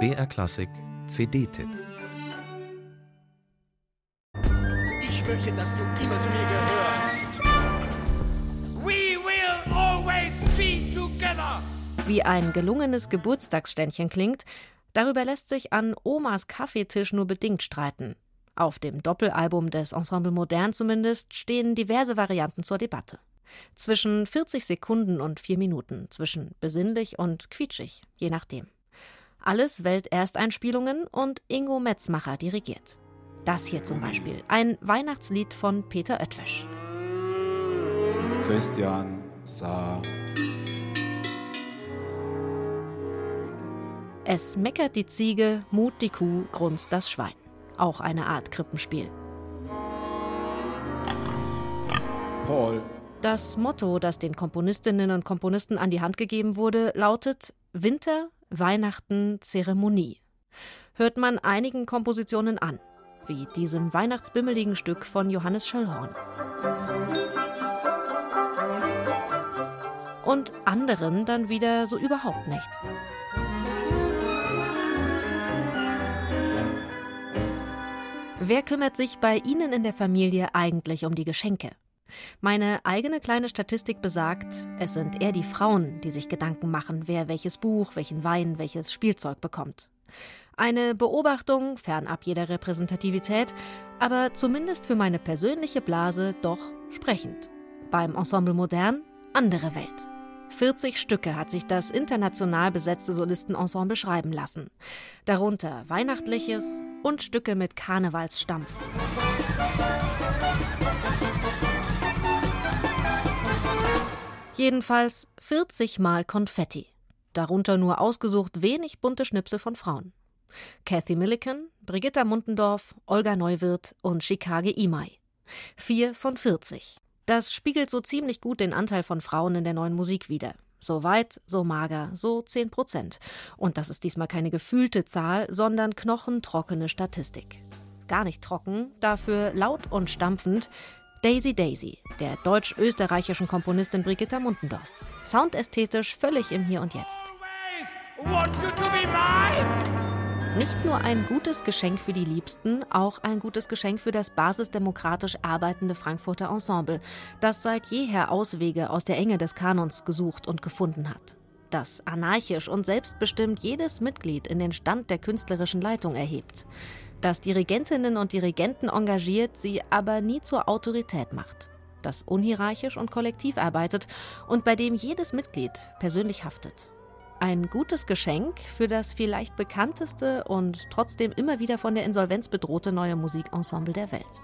BR Klassik CD-Tipp Ich möchte, dass du immer zu mir gehörst. We will always be together. Wie ein gelungenes Geburtstagsständchen klingt, darüber lässt sich an Omas Kaffeetisch nur bedingt streiten. Auf dem Doppelalbum des Ensemble Modern zumindest stehen diverse Varianten zur Debatte. Zwischen 40 Sekunden und 4 Minuten, zwischen besinnlich und quietschig, je nachdem. Alles Weltersteinspielungen und Ingo Metzmacher dirigiert. Das hier zum Beispiel, ein Weihnachtslied von Peter Oetwisch. Christian sah. Es meckert die Ziege, mut die Kuh, grunzt das Schwein. Auch eine Art Krippenspiel. Paul. Das Motto, das den Komponistinnen und Komponisten an die Hand gegeben wurde, lautet Winter, Weihnachten, Zeremonie. Hört man einigen Kompositionen an, wie diesem weihnachtsbimmeligen Stück von Johannes Schöllhorn. Und anderen dann wieder so überhaupt nicht. Wer kümmert sich bei Ihnen in der Familie eigentlich um die Geschenke? Meine eigene kleine Statistik besagt, es sind eher die Frauen, die sich Gedanken machen, wer welches Buch, welchen Wein, welches Spielzeug bekommt. Eine Beobachtung fernab jeder Repräsentativität, aber zumindest für meine persönliche Blase doch sprechend. Beim Ensemble Modern andere Welt. 40 Stücke hat sich das international besetzte Solistenensemble schreiben lassen. Darunter Weihnachtliches und Stücke mit Karnevalsstampf. Jedenfalls 40 Mal Konfetti. Darunter nur ausgesucht wenig bunte Schnipsel von Frauen. Kathy Milliken, Brigitta Muntendorf, Olga Neuwirth und Chicago Imai. Vier von 40. Das spiegelt so ziemlich gut den Anteil von Frauen in der neuen Musik wider. So weit, so mager, so 10 Prozent. Und das ist diesmal keine gefühlte Zahl, sondern knochentrockene Statistik. Gar nicht trocken, dafür laut und stampfend. Daisy Daisy, der deutsch-österreichischen Komponistin Brigitta Muntendorf. Soundästhetisch völlig im Hier und Jetzt. Nicht nur ein gutes Geschenk für die Liebsten, auch ein gutes Geschenk für das basisdemokratisch arbeitende Frankfurter Ensemble, das seit jeher Auswege aus der Enge des Kanons gesucht und gefunden hat. Das anarchisch und selbstbestimmt jedes Mitglied in den Stand der künstlerischen Leitung erhebt. Das Dirigentinnen und Dirigenten engagiert, sie aber nie zur Autorität macht. Das unhierarchisch und kollektiv arbeitet und bei dem jedes Mitglied persönlich haftet. Ein gutes Geschenk für das vielleicht bekannteste und trotzdem immer wieder von der Insolvenz bedrohte neue Musikensemble der Welt.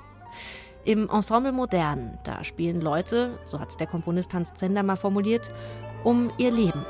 Im Ensemble Modern, da spielen Leute, so hat es der Komponist Hans Zender mal formuliert, um ihr Leben.